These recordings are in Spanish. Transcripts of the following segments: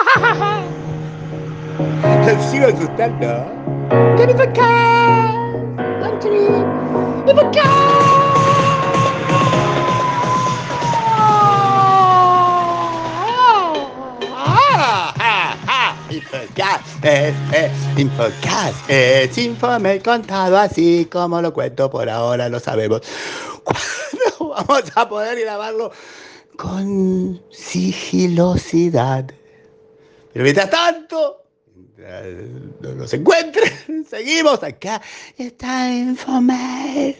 Sigo asustando. ¡Qué por acá! ¡Y por acá! Infocast, es, es, Infocast, es Infome contado así como lo cuento por ahora, lo sabemos. ¿Cuándo vamos a poder grabarlo con sigilosidad? Pero mientras tanto, no nos encuentren, seguimos acá. Está Infomail.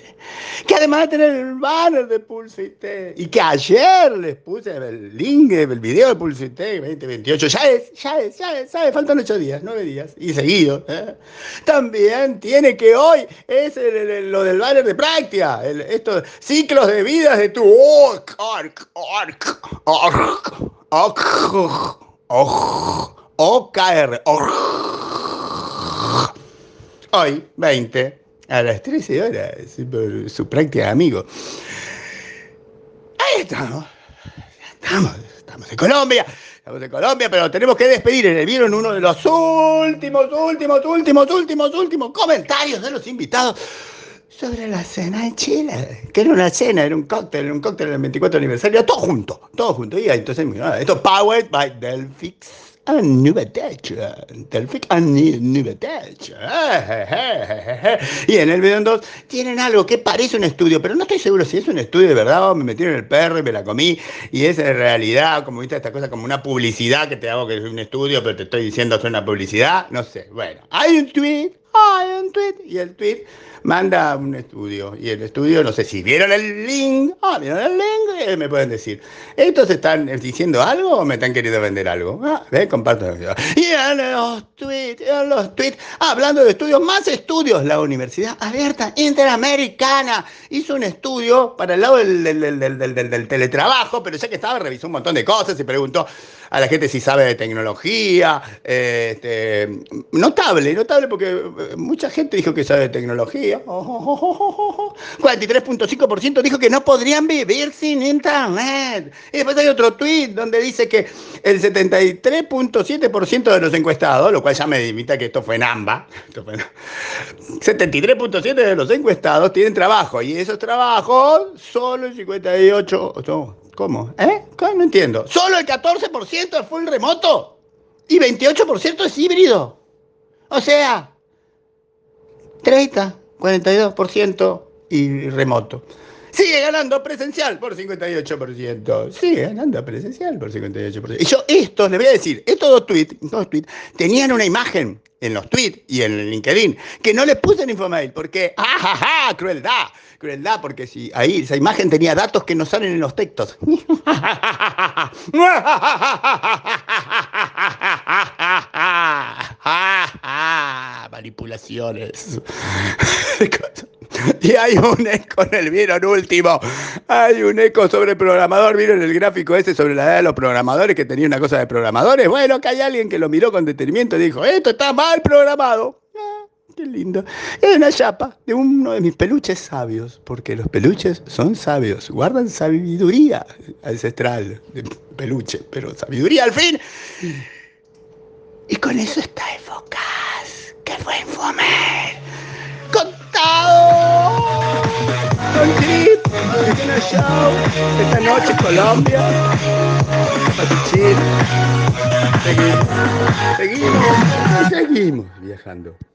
Que además de tener el banner de Pulsite y que ayer les puse el link, el video de Pulsite 2028, ya es, ya es, ya es, ya es, faltan ocho días, nueve días y seguido. ¿eh? También tiene que hoy es lo del banner de práctica, estos ciclos de vidas de tu orc, orc, orc, orc. OKR. Hoy, 20, a las 13 horas, por su práctica amigo. Ahí estamos. Estamos, estamos en Colombia. Estamos en Colombia, pero tenemos que despedir. Vieron uno de los últimos, últimos, últimos, últimos, últimos comentarios de los invitados sobre la cena en Chile, que era una cena, era un cóctel, era un cóctel del 24 aniversario, todo junto, todo junto. Y entonces, esto powered by Delphix. Nuvetech. Y en el video 2 tienen algo que parece un estudio, pero no estoy seguro si es un estudio de verdad o me metieron el perro y me la comí. Y es en realidad, como viste, esta cosa como una publicidad que te hago que es un estudio, pero te estoy diciendo que es una publicidad. No sé. Bueno, hay un tweet, hay un tweet, y el tweet manda un estudio. Y el estudio, no sé si vieron el link. Ah, vieron el link, eh, me pueden decir. ¿Estos están diciendo algo o me están queriendo vender algo? Ah, ve, comparto. Y en los tweets, en los tweets, hablando de estudios, más estudios. La Universidad Abierta Interamericana hizo un estudio para el lado del, del, del, del teletrabajo, pero ya que estaba, revisó un montón de cosas y preguntó a la gente si sabe de tecnología. Este, notable, notable porque mucha gente dijo que sabe de tecnología. 43.5% dijo que no podrían vivir sin internet. Y después hay otro tweet donde dice que el 73.7% de los encuestados, lo cual ya me imita que esto fue en AMBA, 73.7% de los encuestados tienen trabajo y esos trabajos solo el 58, ¿Cómo? ¿Eh? No entiendo. ¿Solo el 14% es full remoto? ¿Y 28% es híbrido? O sea, 30, 42% y remoto. Sigue ganando presencial por 58%. Sigue ganando presencial por 58%. Y yo, estos, les voy a decir, estos dos tweets, dos tweets tenían una imagen en los tweets y en el LinkedIn que no les puse en Infomail porque, ¡ajaja! ¡Crueldad! Crueldad, porque si ahí esa imagen tenía datos que no salen en los textos. Manipulaciones. Y hay un eco en el vieron último. Hay un eco sobre el programador. ¿Vieron el gráfico ese sobre la edad de los programadores que tenía una cosa de programadores? Bueno, que hay alguien que lo miró con detenimiento y dijo, esto está mal programado. Ah, qué lindo. Es una chapa de uno de mis peluches sabios, porque los peluches son sabios, guardan sabiduría ancestral de peluche, pero sabiduría al fin. Y con eso está Enfocas, que fue Infomer. Show, esta noche Colombia, Seguimos, seguimos, seguimos viajando.